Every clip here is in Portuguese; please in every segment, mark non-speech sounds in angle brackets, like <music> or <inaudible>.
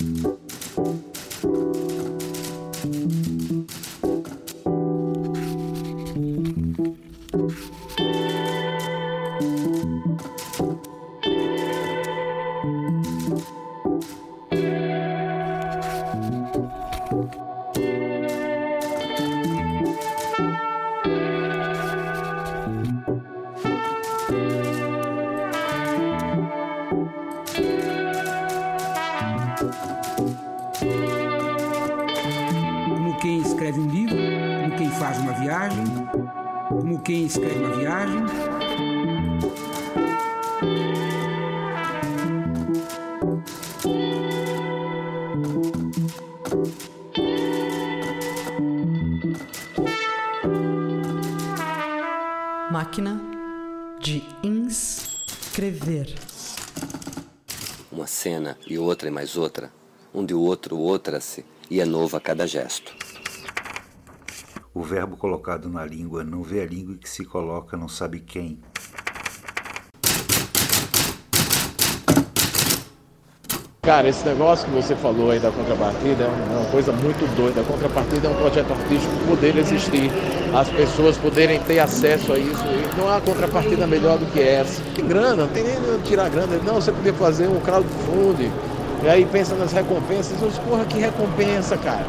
Máquina um de outro outra-se, e é novo a cada gesto. O verbo colocado na língua não vê a língua que se coloca não sabe quem. Cara, esse negócio que você falou aí da contrapartida é uma coisa muito doida. A contrapartida é um projeto artístico poder existir, as pessoas poderem ter acesso a isso. E não há contrapartida melhor do que essa. Que grana, não tem nem tirar grana. Não, você podia fazer um crowdfunding. E aí pensa nas recompensas. Eu porra, que recompensa, cara.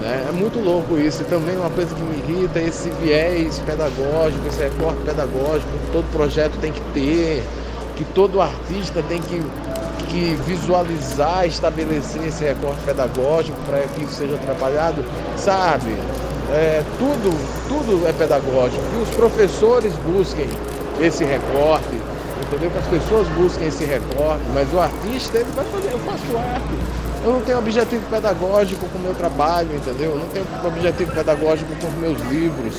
Né? É muito louco isso. E também uma coisa que me irrita é esse viés pedagógico, esse recorte pedagógico que todo projeto tem que ter, que todo artista tem que que visualizar, estabelecer esse recorte pedagógico para que isso seja trabalhado, sabe? É, tudo, tudo é pedagógico. Que os professores busquem esse recorte, entendeu? Que as pessoas busquem esse recorte, mas o artista ele vai fazer, eu faço arte. Eu não tenho objetivo pedagógico com o meu trabalho, entendeu? Eu não tenho objetivo pedagógico com os meus livros.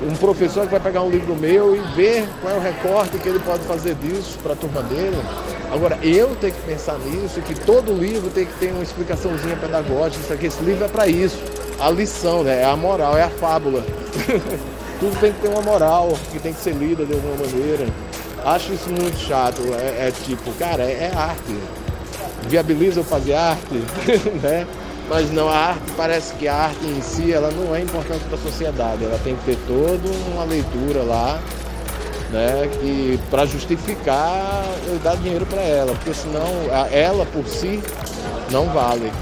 Um professor que vai pegar um livro meu e ver qual é o recorte que ele pode fazer disso para a turma dele Agora, eu tenho que pensar nisso, que todo livro tem que ter uma explicaçãozinha pedagógica, isso aqui, esse livro é para isso. A lição, né? É a moral, é a fábula. <laughs> Tudo tem que ter uma moral, que tem que ser lida de alguma maneira. Acho isso muito chato. É, é tipo, cara, é, é arte. Viabiliza eu fazer arte, <laughs> né? Mas não, a arte parece que a arte em si ela não é importante para a sociedade. Ela tem que ter toda uma leitura lá né, que para justificar eu dar dinheiro para ela, porque senão ela por si não vale.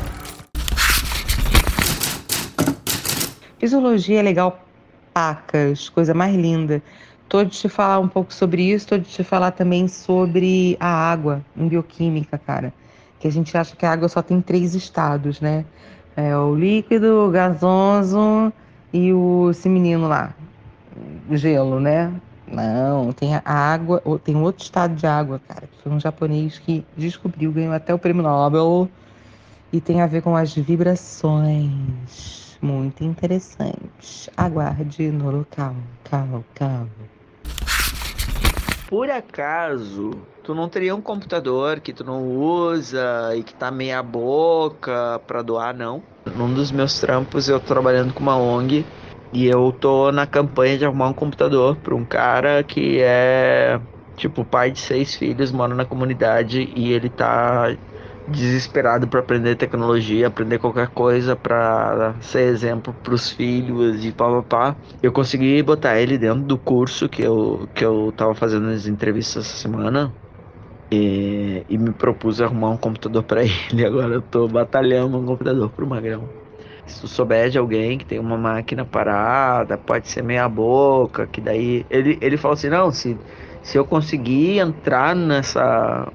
Fisiologia é legal, pacas, coisa mais linda. Tô de te falar um pouco sobre isso, tô de te falar também sobre a água em bioquímica, cara. Que a gente acha que a água só tem três estados, né? É o líquido, o gasoso e o esse menino lá, gelo, né? Não, tem a água, tem outro estado de água, cara, que foi um japonês que descobriu, ganhou até o prêmio Nobel e tem a ver com as vibrações. Muito interessante. Aguarde no local. Cal, cal. Por acaso, tu não teria um computador que tu não usa e que tá meia boca pra doar, não? Num dos meus trampos, eu tô trabalhando com uma ONG e eu tô na campanha de arrumar um computador para um cara que é tipo pai de seis filhos, mora na comunidade e ele tá desesperado para aprender tecnologia, aprender qualquer coisa para ser exemplo para os filhos e pá, pá, pá. Eu consegui botar ele dentro do curso que eu que eu tava fazendo nas entrevistas essa semana. E, e me propus arrumar um computador para <laughs> ele. Agora eu tô batalhando um computador pro Magrão. Se tu souber de alguém que tem uma máquina parada, pode ser meia boca, que daí. Ele, ele falou assim, não, se, se eu conseguir entrar nessa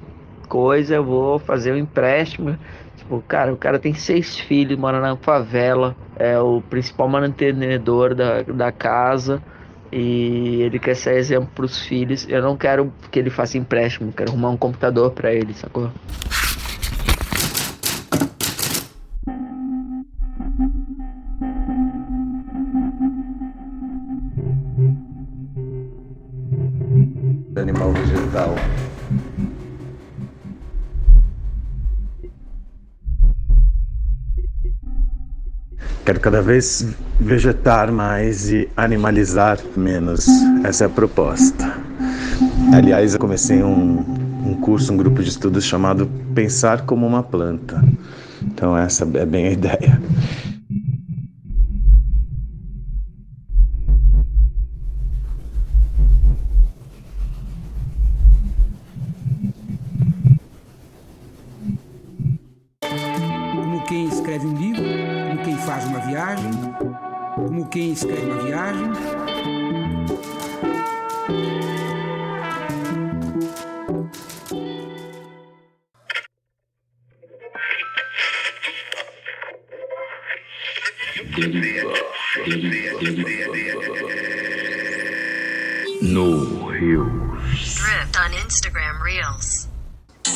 coisa, eu vou fazer um empréstimo. Tipo, cara, o cara tem seis filhos, mora na favela, é o principal mantenedor da, da casa e ele quer ser exemplo para os filhos. Eu não quero que ele faça empréstimo, quero arrumar um computador para ele, sacou? Quero cada vez vegetar mais e animalizar menos. Essa é a proposta. Aliás, eu comecei um, um curso, um grupo de estudos chamado Pensar como uma Planta. Então, essa é bem a ideia. Como quem escreve uma viagem. No Rio. Drift on Instagram Reels.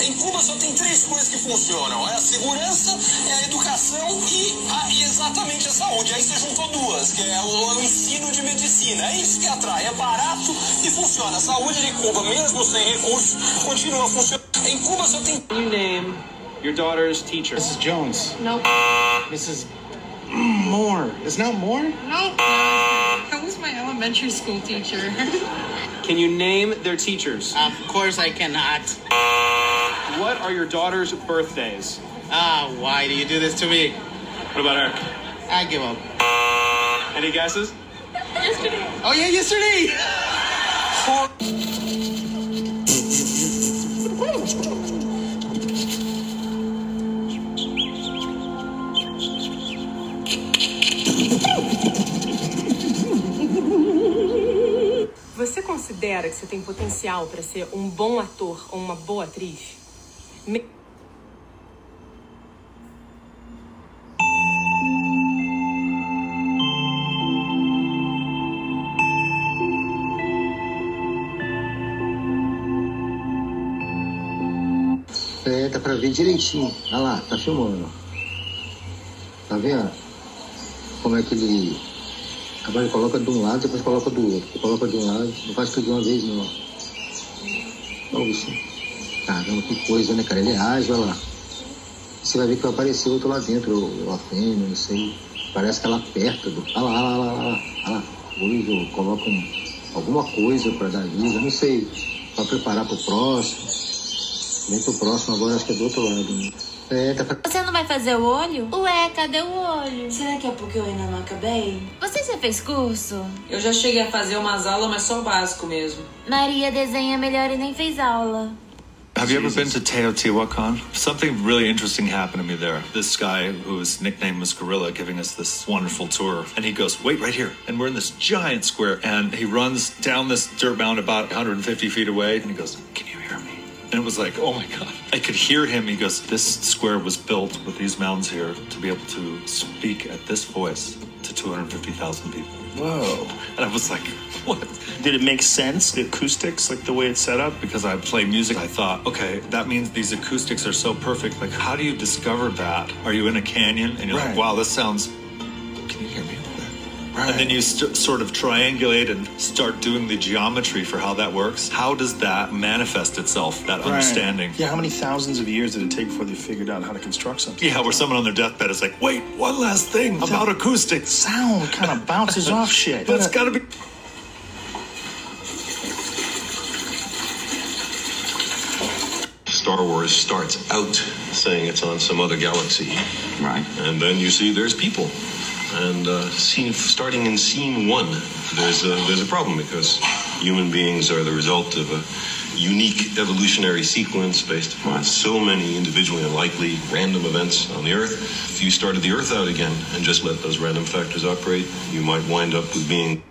Em Cuba só tem três coisas que funcionam: é a segurança, é a educação e, a, e exatamente a saúde. Aí você juntou duas, que é o, o, ensino de medicina. É isso que atrai, é barato e funciona. A saúde de Cuba, mesmo sem recursos, continua funcionando. Em Cuba só tem. You name your daughter's teacher. Mrs. Jones. No. Mrs. Moore. Is now Moore? No. That was my elementary school teacher. Can you name their teachers? Of course I cannot. What are your daughter's birthdays? Ah, why do you do this to me? What about her? I give up. Any guesses? Yesterday. Oh yeah, yesterday. Você considera que você tem potencial para ser um bom ator ou uma boa atriz? É, tá pra ver direitinho. Olha lá, tá filmando. Tá vendo? Como é que ele. Agora ele coloca de um lado, depois coloca do outro. Ele coloca de um lado, não faz tudo de uma vez não. Olha o bichinho. Caramba, que coisa, né, cara? Ele é ágil, olha lá. Você vai ver que vai aparecer outro lá dentro, a fêmea, não sei. Parece que ela aperta do. Olha lá, olha lá, olha lá, olha lá. Coisa, ou coloca um, alguma coisa pra dar vida, não sei. Pra preparar pro próximo. Vem pro próximo agora, acho que é do outro lado. Né? É, tá pra... Você não vai fazer o olho? Ué, cadê o olho? Será que é porque eu ainda não acabei? Você já fez curso? Eu já cheguei a fazer umas aulas, mas só o básico mesmo. Maria desenha melhor e nem fez aula. Have you ever been to Teotihuacan? Something really interesting happened to me there. This guy, whose nickname was Gorilla, giving us this wonderful tour. And he goes, Wait right here. And we're in this giant square. And he runs down this dirt mound about 150 feet away. And he goes, Can you hear me? And it was like, oh my God. I could hear him. He goes, This square was built with these mounds here to be able to speak at this voice to 250,000 people. Whoa. And I was like, What? Did it make sense, the acoustics, like the way it's set up? Because I play music, I thought, okay, that means these acoustics are so perfect. Like, how do you discover that? Are you in a canyon and you're Right. like, wow, this sounds. Can you hear me? Right. And then you st- sort of triangulate and start doing the geometry for how that works. How does that manifest itself, that Right. understanding? Yeah, how many thousands of years did it take before they figured out how to construct something? Yeah, where someone on their deathbed is like, wait, one last thing about acoustics. Sound kind of <laughs> bounces off shit. That's gotta be. Star Wars starts out saying it's on some other galaxy. Right. And then you see there's people. And uh, scene, starting in scene one, there's a, there's a problem because human beings are the result of a unique evolutionary sequence based upon so many individually unlikely random events on the Earth. If you started the Earth out again and just let those random factors operate, you might wind up with being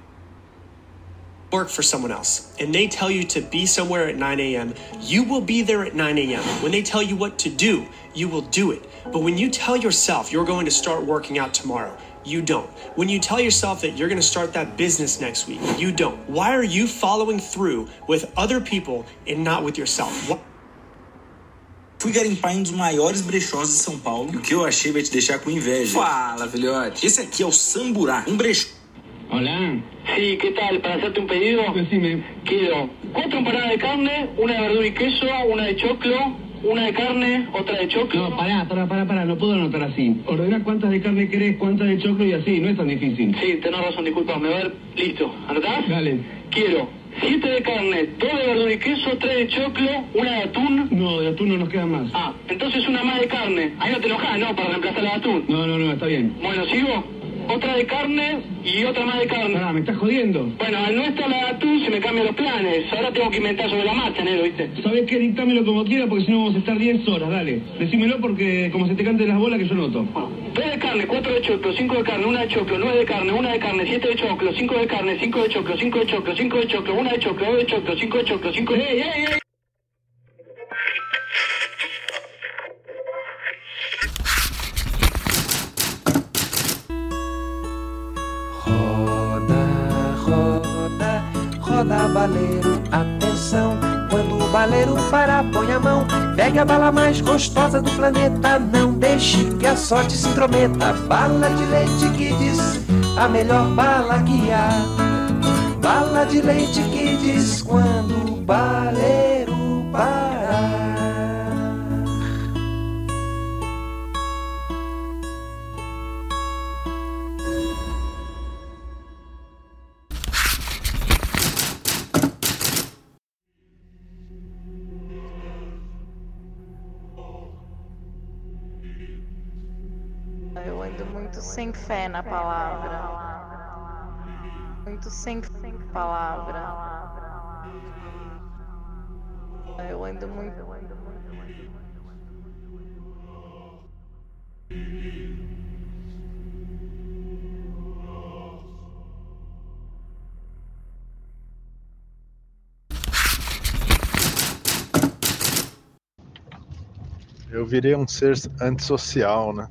work for someone else and they tell you to be somewhere at 9 a.m., you will be there at 9 a.m. When they tell you what to do, you will do it. But when you tell yourself you're going to start working out tomorrow, you don't. When you tell yourself that you're going to start that business next week, you don't. Why are you following through with other people and not with yourself? Why- Fui garimpar em um dos maiores brechós de São Paulo. E o que eu achei vai te deixar com inveja. Fala, filhote. Esse aqui é o Samburá, um brechó. Hola. Sí, ¿qué tal? Para hacerte un pedido. Decime. Quiero cuatro empanadas de carne, una de verdura y queso, una de choclo, una de carne, otra de choclo. No, pará, pará, pará, pará, no puedo anotar así. Ordena cuántas de carne querés, cuántas de choclo y así, no es tan difícil. Sí, tenés razón, disculpame. A ver, listo. ¿Anotás? Dale. Quiero siete de carne, dos de verdura y queso, tres de choclo, una de atún. No, de atún no nos queda más. Ah, entonces una más de carne. Ahí no te enojas, ¿no? Para reemplazar la de atún. No, no, no, está bien. Bueno, ¿sigo? Otra de carne y otra más de carne. Pará, ¿me estás jodiendo? Bueno, al no estar la de atún se me cambian los planes. Ahora tengo que inventar sobre la marcha, negro, ¿viste? ¿Sabes qué? Dictámelo como quiera porque si no vamos a estar 10 horas, dale. Decímelo porque como se te canten las bolas que yo noto. Bueno, tres de carne, cuatro de choclo, cinco de carne, una de choclo, nueve de carne, una de carne, siete de choclo, cinco de carne, cinco de choclo, cinco de choclo, cinco de choclo, una de choclo, dos de choclo, cinco de choclo, cinco de... ¡Ey, ey, ey! Quando o baleiro parar, põe a mão. Pegue a bala mais gostosa do planeta. Não deixe que a sorte se intrometa. Bala de leite que diz a melhor bala que há. Bala de leite que diz quando o baleiro parar. Sem fé na palavra. Muito sem sem palavra. Eu ando muito. Eu virei um ser antissocial, né?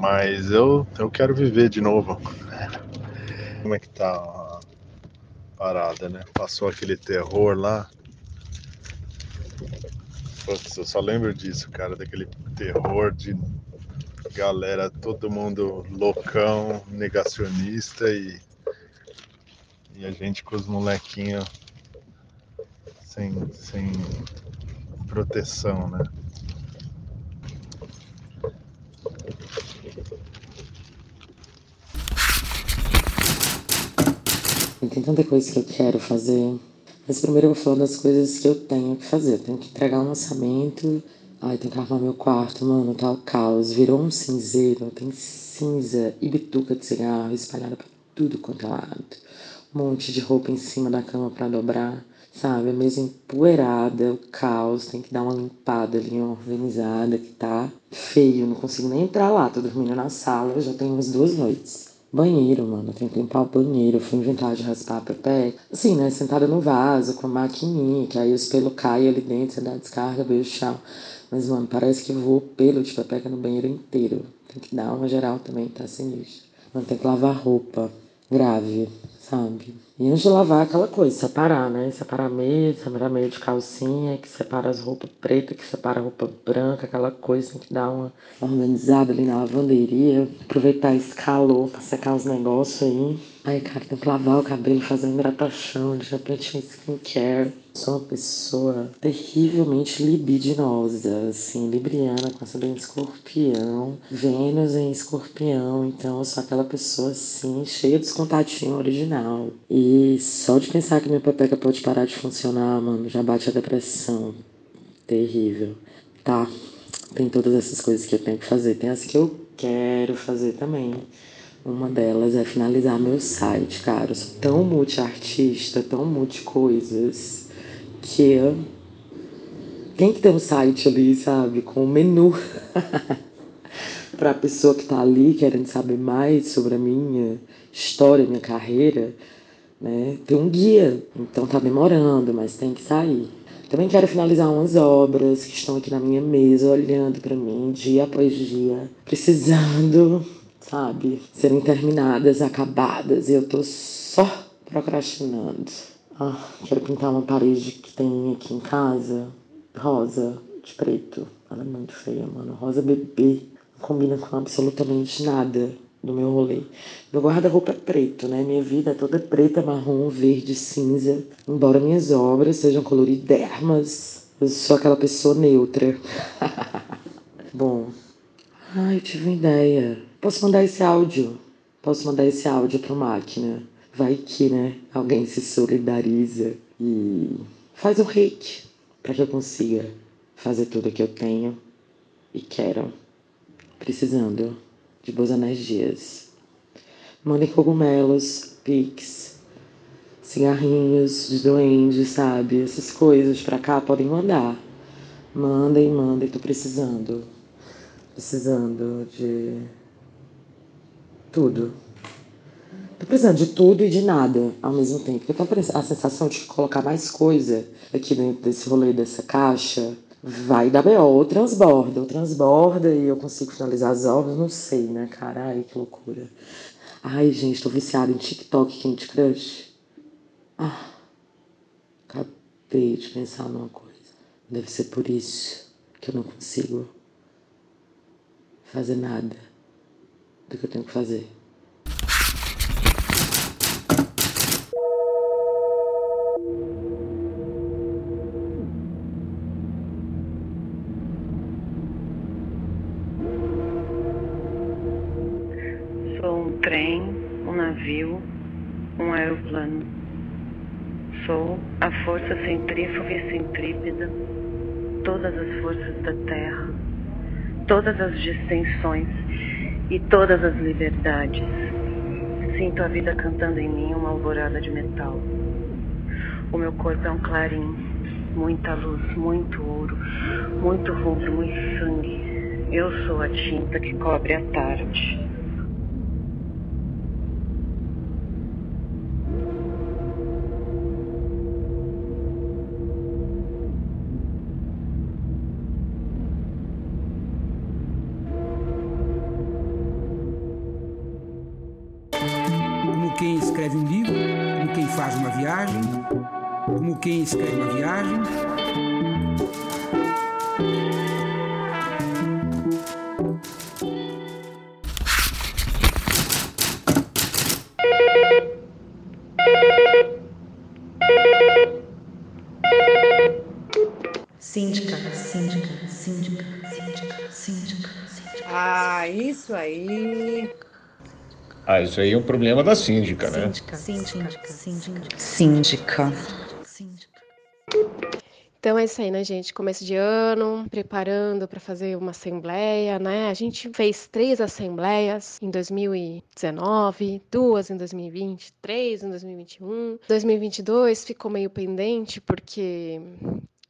Mas eu, eu quero viver de novo. Como é que tá a parada, né? Passou aquele terror lá. Putz, eu só lembro disso, cara, daquele terror de galera, todo mundo loucão, negacionista e, e a gente com os molequinhos sem, sem proteção, né? Tem tanta coisa que eu quero fazer. Mas primeiro eu vou falar das coisas que eu tenho que fazer. Eu tenho que entregar um lançamento. Ai, tenho que arrumar meu quarto, mano. Tá o caos. Virou um cinzeiro. Tem cinza e bituca de cigarro espalhada pra tudo quanto é lado. Um monte de roupa em cima da cama pra dobrar. Sabe? A mesa empoeirada, o caos. Tem que dar uma limpada ali, uma organizada que tá feio. Não consigo nem entrar lá. Tô dormindo na sala. Já tem umas duas noites. Banheiro, mano, tem que limpar o banheiro. Fui inventar de raspar pé. Assim, né? Sentada no vaso, com a maquininha, que aí os pelos caem ali dentro, você dá descarga, beijo, tchau. Mas, mano, parece que voou pelo de pepeca no banheiro inteiro. Tem que dar uma geral também, tá sinistro. Mano, tem que lavar roupa. Grave, E antes de lavar, aquela coisa, separar, né? Separar meio, separar meio de calcinha, que separa as roupas pretas, que separa a roupa branca, aquela coisa, que dar uma organizada ali na lavanderia. Aproveitar esse calor pra secar os negócios aí. Aí, cara, tem que lavar o cabelo, fazer uma hidratação, de repente um skincare. Sou uma pessoa terrivelmente libidinosa, assim, libriana, com ascendente escorpião, Vênus em escorpião, então eu sou aquela pessoa assim, cheia dos contatinhos original. E só de pensar que minha pepeca pode parar de funcionar, mano, já bate a depressão. Terrível. Tá, tem todas essas coisas que eu tenho que fazer, tem as que eu quero fazer também. Uma delas é finalizar meu site, cara. Eu sou tão multi-artista, tão multi-coisas, que tem que ter um site ali, sabe? Com um menu. <laughs> pra pessoa que tá ali querendo saber mais sobre a minha história, minha carreira, né? Ter um guia. Então tá demorando, mas tem que sair. Também quero finalizar umas obras que estão aqui na minha mesa, olhando para mim dia após dia, precisando sabe? Serem terminadas, acabadas, e eu tô só procrastinando. Ah, quero pintar uma parede que tem aqui em casa, rosa, de preto. Ela é muito feia, mano. Rosa bebê. Não combina com absolutamente nada do meu rolê. Meu guarda-roupa é preto, né? Minha vida é toda preta, marrom, verde, cinza. Embora minhas obras sejam coloridermas, eu sou aquela pessoa neutra. <laughs> Bom, ai, eu tive uma ideia. Posso mandar esse áudio? Posso mandar esse áudio para máquina? Vai que, né? Alguém se solidariza e faz um reiki para que eu consiga fazer tudo que eu tenho e quero, precisando de boas energias. Mandem cogumelos, pix, cigarrinhos de duende, sabe? Essas coisas pra cá podem mandar. Mandem, mandem, tô precisando. Precisando de tudo. Tô precisando de tudo e de nada ao mesmo tempo. Tô a sensação de colocar mais coisa aqui dentro desse rolê dessa caixa vai dar B.O. ou transborda, ou transborda e eu consigo finalizar as obras, não sei, né, cara? Ai, que loucura. Ai, gente, tô viciada em TikTok, Candy Crush. Ah, acabei de pensar numa coisa. Deve ser por isso que eu não consigo fazer nada do que eu tenho que fazer. Força centrífuga e centrípeda, todas as forças da Terra, todas as distensões e todas as liberdades. Sinto a vida cantando em mim uma alvorada de metal. O meu corpo é um clarim, muita luz, muito ouro, muito rubro, muito sangue. Eu sou a tinta que cobre a tarde. Uma viagem. Síndica, síndica, síndica, síndica, síndica, síndica. Ah, isso aí. Ah, isso aí é um problema da síndica, né? Síndica, síndica, síndica. Síndica. Então é isso aí, né, gente? Começo de ano, preparando para fazer uma assembleia, né? A gente fez três assembleias em 2019, duas em 2020, três em 2021. 2022 ficou meio pendente porque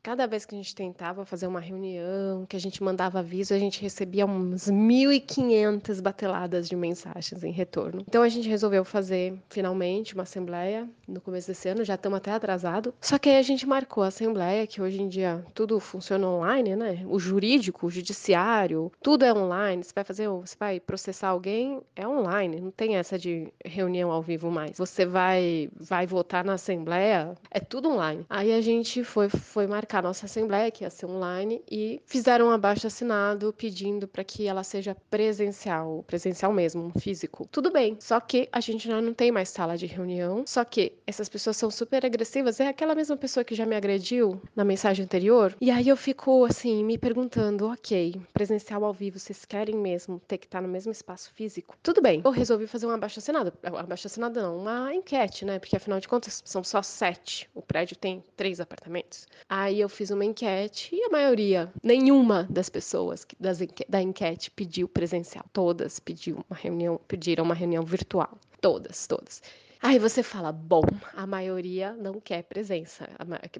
Cada vez que a gente tentava fazer uma reunião, que a gente mandava aviso, a gente recebia umas 1.500 bateladas de mensagens em retorno. Então a gente resolveu fazer finalmente uma assembleia no começo desse ano, já estamos até atrasado. Só que aí a gente marcou a assembleia, que hoje em dia tudo funciona online, né? O jurídico, o judiciário, tudo é online. Você vai fazer, você vai processar alguém, é online, não tem essa de reunião ao vivo mais. Você vai vai votar na assembleia, é tudo online. Aí a gente foi foi marcar marcar nossa assembleia, que ia ser online, e fizeram um abaixo assinado pedindo para que ela seja presencial, presencial mesmo, físico. Tudo bem, só que a gente já não tem mais sala de reunião, só que essas pessoas são super agressivas, é aquela mesma pessoa que já me agrediu na mensagem anterior, e aí eu fico assim, me perguntando, ok, presencial ao vivo, vocês querem mesmo ter que estar no mesmo espaço físico? Tudo bem, eu resolvi fazer um abaixo assinado, abaixo assinado não, uma enquete, né, porque afinal de contas são só sete, o prédio tem três apartamentos. Aí eu fiz uma enquete e a maioria, nenhuma das pessoas das, da enquete pediu presencial. Todas pediu uma reunião, pediram uma reunião virtual. Todas, todas. Aí você fala, bom, a maioria não quer presença,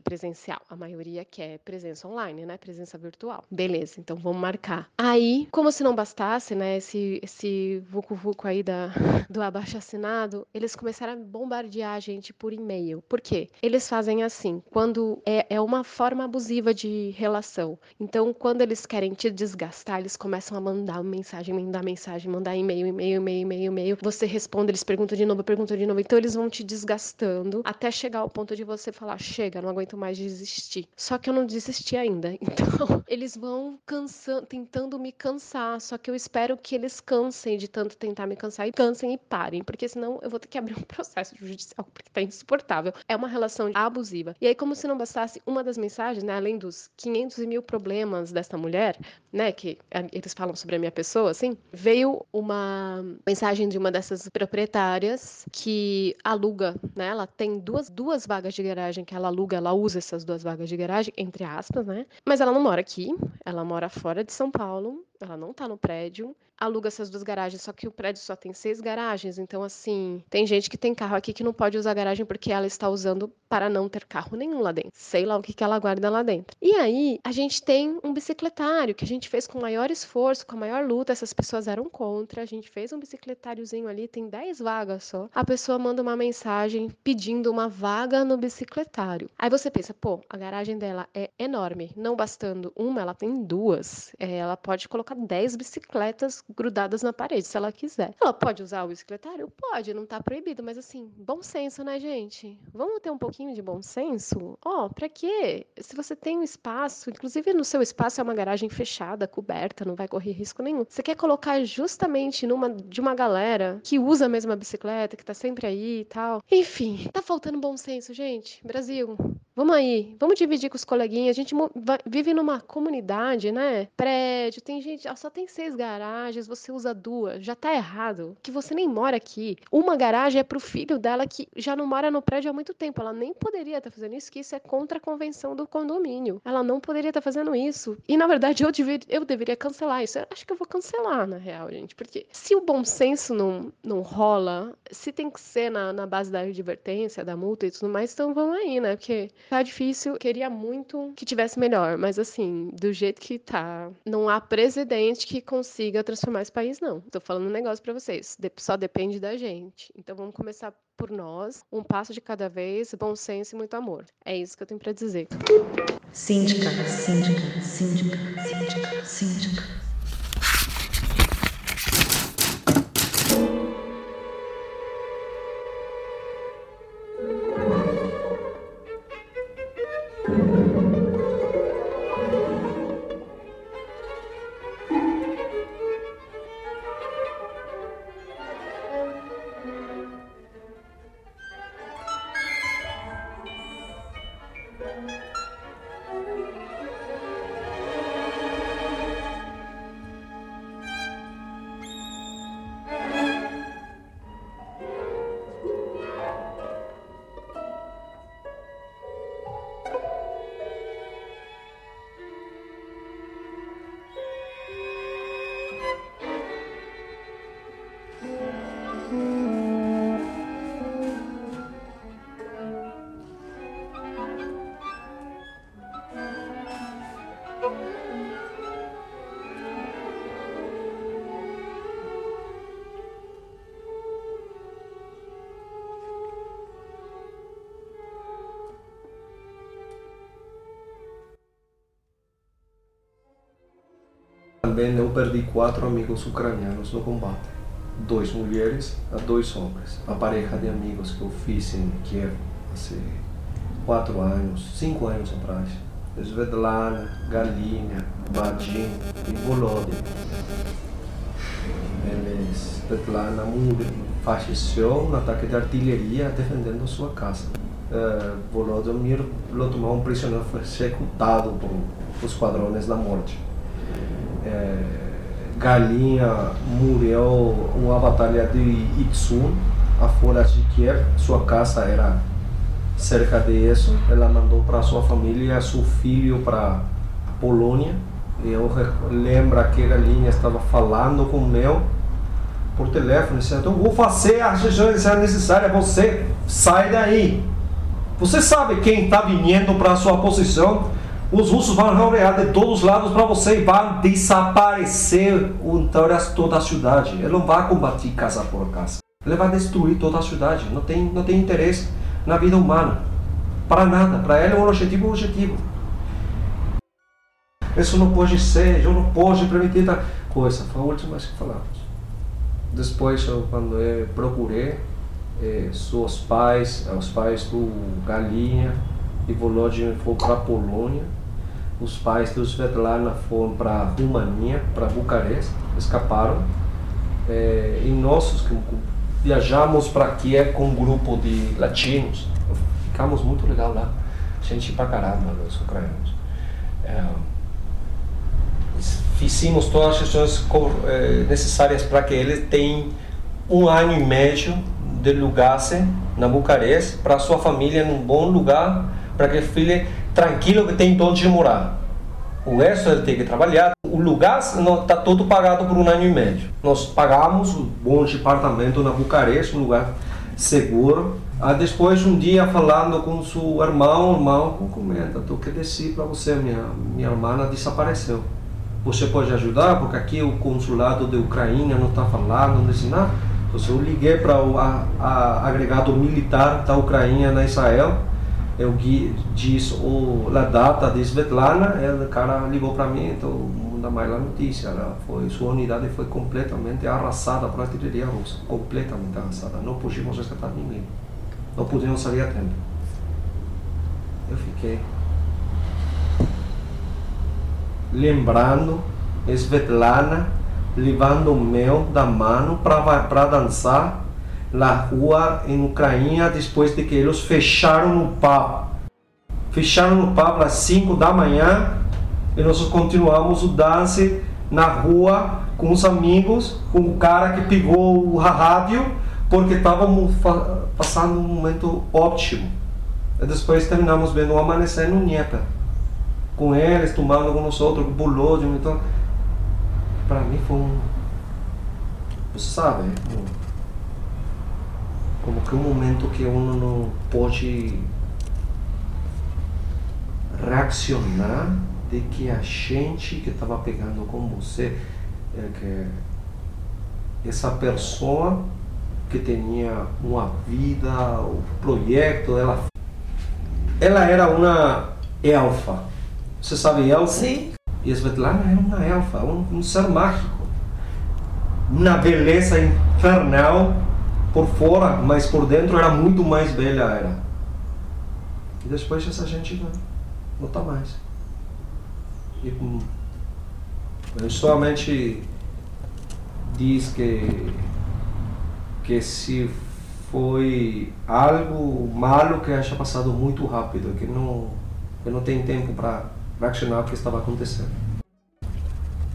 presencial, a maioria quer presença online, né? Presença virtual. Beleza, então vamos marcar. Aí, como se não bastasse, né, esse, esse vucu-vucu aí da, <laughs> do abaixo assinado, eles começaram a bombardear a gente por e-mail. Por quê? Eles fazem assim, quando é, é uma forma abusiva de relação. Então, quando eles querem te desgastar, eles começam a mandar mensagem, mandar mensagem, mandar e-mail, e-mail, e-mail, e-mail, e-mail. Você responde, eles perguntam de novo, perguntam de novo então eles vão te desgastando até chegar ao ponto de você falar: chega, não aguento mais desistir. Só que eu não desisti ainda. <laughs> Então eles vão cansando, tentando me cansar. Só que eu espero que eles cansem de tanto tentar me cansar e cansem e parem, porque senão eu vou ter que abrir um <laughs> processo judicial, porque tá insuportável. É uma relação abusiva. E aí, como se não bastasse uma das mensagens, né, além dos 500 mil problemas dessa mulher, né, que é, eles falam sobre a minha pessoa, assim, veio uma mensagem de uma dessas proprietárias que aluga, né? Ela tem duas, duas vagas de garagem que ela aluga, ela usa essas duas vagas de garagem, entre aspas, né? Mas ela não mora aqui, ela mora fora de São Paulo, ela não tá no prédio aluga essas duas garagens, só que o prédio só tem seis garagens, então assim, tem gente que tem carro aqui que não pode usar garagem porque ela está usando para não ter carro nenhum lá dentro. Sei lá o que, que ela guarda lá dentro. E aí, a gente tem um bicicletário que a gente fez com maior esforço, com a maior luta, essas pessoas eram contra, a gente fez um bicicletáriozinho ali, tem 10 vagas só. A pessoa manda uma mensagem pedindo uma vaga no bicicletário. Aí você pensa, pô, a garagem dela é enorme, não bastando uma, ela tem duas. É, ela pode colocar 10 bicicletas grudadas na parede, se ela quiser. Ela pode usar o bicicletário? Pode, não tá proibido, mas assim, bom senso, né, gente? Vamos ter um pouquinho de bom senso? Ó, oh, pra quê? Se você tem um espaço, inclusive no seu espaço é uma garagem fechada, coberta, não vai correr risco nenhum. Você quer colocar justamente numa de uma galera que usa a mesma bicicleta, que tá sempre aí e tal. Enfim, tá faltando bom senso, gente. Brasil, Vamos aí, vamos dividir com os coleguinhas. A gente vive numa comunidade, né? Prédio, tem gente, só tem seis garagens, você usa duas, já tá errado. Que você nem mora aqui. Uma garagem é pro filho dela que já não mora no prédio há muito tempo. Ela nem poderia estar tá fazendo isso, que isso é contra a convenção do condomínio. Ela não poderia estar tá fazendo isso. E na verdade eu, dever, eu deveria cancelar isso. Eu acho que eu vou cancelar, na real, gente. Porque se o bom senso não, não rola, se tem que ser na, na base da advertência, da multa e tudo mais, então vamos aí, né? Porque Tá difícil, queria muito que tivesse melhor, mas assim, do jeito que tá, não há presidente que consiga transformar esse país, não. Tô falando um negócio para vocês, só depende da gente. Então vamos começar por nós, um passo de cada vez, bom senso e muito amor. É isso que eu tenho para dizer. Síndica, síndica, síndica, síndica, síndica. Eu perdi quatro amigos ucranianos no combate. Duas mulheres e dois homens. A pareja de amigos que eu fiz em Kiev há quatro anos, cinco anos atrás. Svetlana, Galina, Vadim e Volodin. Eles, Svetlana faleceu no ataque de artilharia defendendo sua casa. Uh, Volodymyr Lotumão, um prisioneiro, foi executado por os quadrões da morte Galinha morreu uma batalha de Itsun, a fora de Kiev. Sua casa era cerca de isso. Ela mandou para sua família seu filho para Polônia. E eu lembro que a Galinha estava falando com o meu por telefone, dizendo, então vou fazer a sessão necessária, você sai daí. Você sabe quem está vindo para a sua posição? Os russos vão rodear de todos os lados para você e vai desaparecer toda a cidade. Ele não vai combater casa por casa. Ele vai destruir toda a cidade. Não tem, não tem interesse na vida humana. Para nada. Para ele, o objetivo é um objetivo. Isso não pode ser, eu não posso permitir tal coisa. Foi a última que falamos. Depois, eu, quando eu procurei, eh, seus pais, os pais do Galinha e Volodymyr foram para a Polônia os pais do Svetlana foram para a România, para Bucareste, escaparam. É, e nós viajamos para Kiev com um grupo de latinos. Ficamos muito legal lá. Gente pra caramba, os ucranianos. É, fizemos todas as questões é, necessárias para que eles tenham um ano e meio deslocasse na Bucareste para sua família num bom lugar, para que filho tranquilo que tem onde morar. O resto ele tem que trabalhar. O lugar está todo pagado por um ano e meio. Nós pagamos um bom apartamento na Bucareste, um lugar seguro. Aí depois, um dia, falando com seu irmão, o irmão comenta, estou que descer para você, minha, minha irmã desapareceu. Você pode ajudar? Porque aqui o consulado da Ucrânia não está falando, não nada. Então, eu liguei para o a, a, agregado militar da Ucrânia na Israel, eu disse o, a data de Svetlana, o cara ligou para mim, então manda mais a notícia. Foi, sua unidade foi completamente arrasada pela artilharia russa, completamente arrasada. Não pudimos resgatar ninguém, não pudemos sair a tempo. Eu fiquei lembrando Svetlana levando o mel da mão para dançar na rua em Ucrânia depois de que eles fecharam no pub. Fecharam no pub às 5 da manhã e nós continuamos o dance na rua com os amigos, com o cara que pegou o rádio porque estávamos passando um momento ótimo. E depois terminamos vendo o amanhecer no Niepa com eles, tomando com nós outros, bolou, então para mim foi um sabe um, como que um momento que uno não pode reaccionar de que a gente que estava pegando com você é que essa pessoa que tinha uma vida, um projeto, ela ela era uma elfa você sabe elfa? Sim. E a Svetlana era uma elfa, um, um ser mágico. Uma beleza infernal por fora, mas por dentro era muito mais bela era. E depois essa gente não, não está mais. E ele somente diz que que se foi algo malo que acha passado muito rápido, que não que não tem tempo para reaccionar o que estava acontecendo.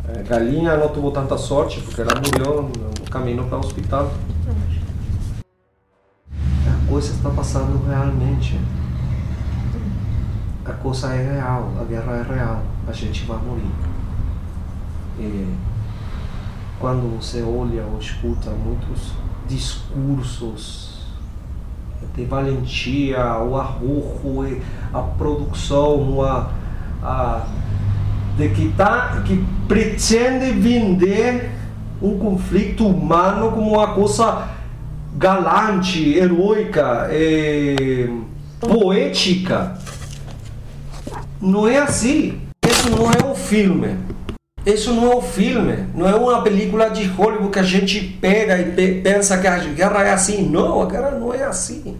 É, Galinha não teve tanta sorte porque ela morreu no caminho para o hospital. A coisa está passando realmente. A coisa é real, a guerra é real, a gente vai morrer. E quando você olha ou escuta muitos discursos de valentia, o arrojo, a produção, a ah, de que, tá, que pretende vender um conflito humano como uma coisa galante, heroica, é, poética. Não é assim. Isso não é um filme. Isso não é um filme. Não é uma película de Hollywood que a gente pega e pe pensa que a guerra é assim. Não, a guerra não é assim.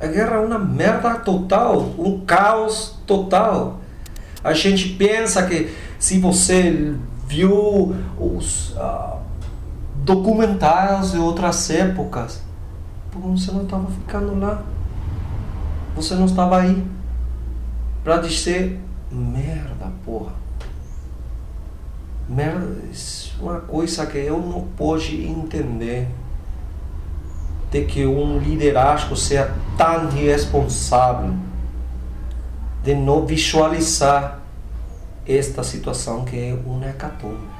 A guerra é uma merda total, um caos total. A gente pensa que se você viu os uh, documentários de outras épocas, você não estava ficando lá. Você não estava aí para dizer merda, porra. Merda, é uma coisa que eu não posso entender de que um liderazgo seja tão irresponsável de não visualizar esta situação que é uma hecatombe.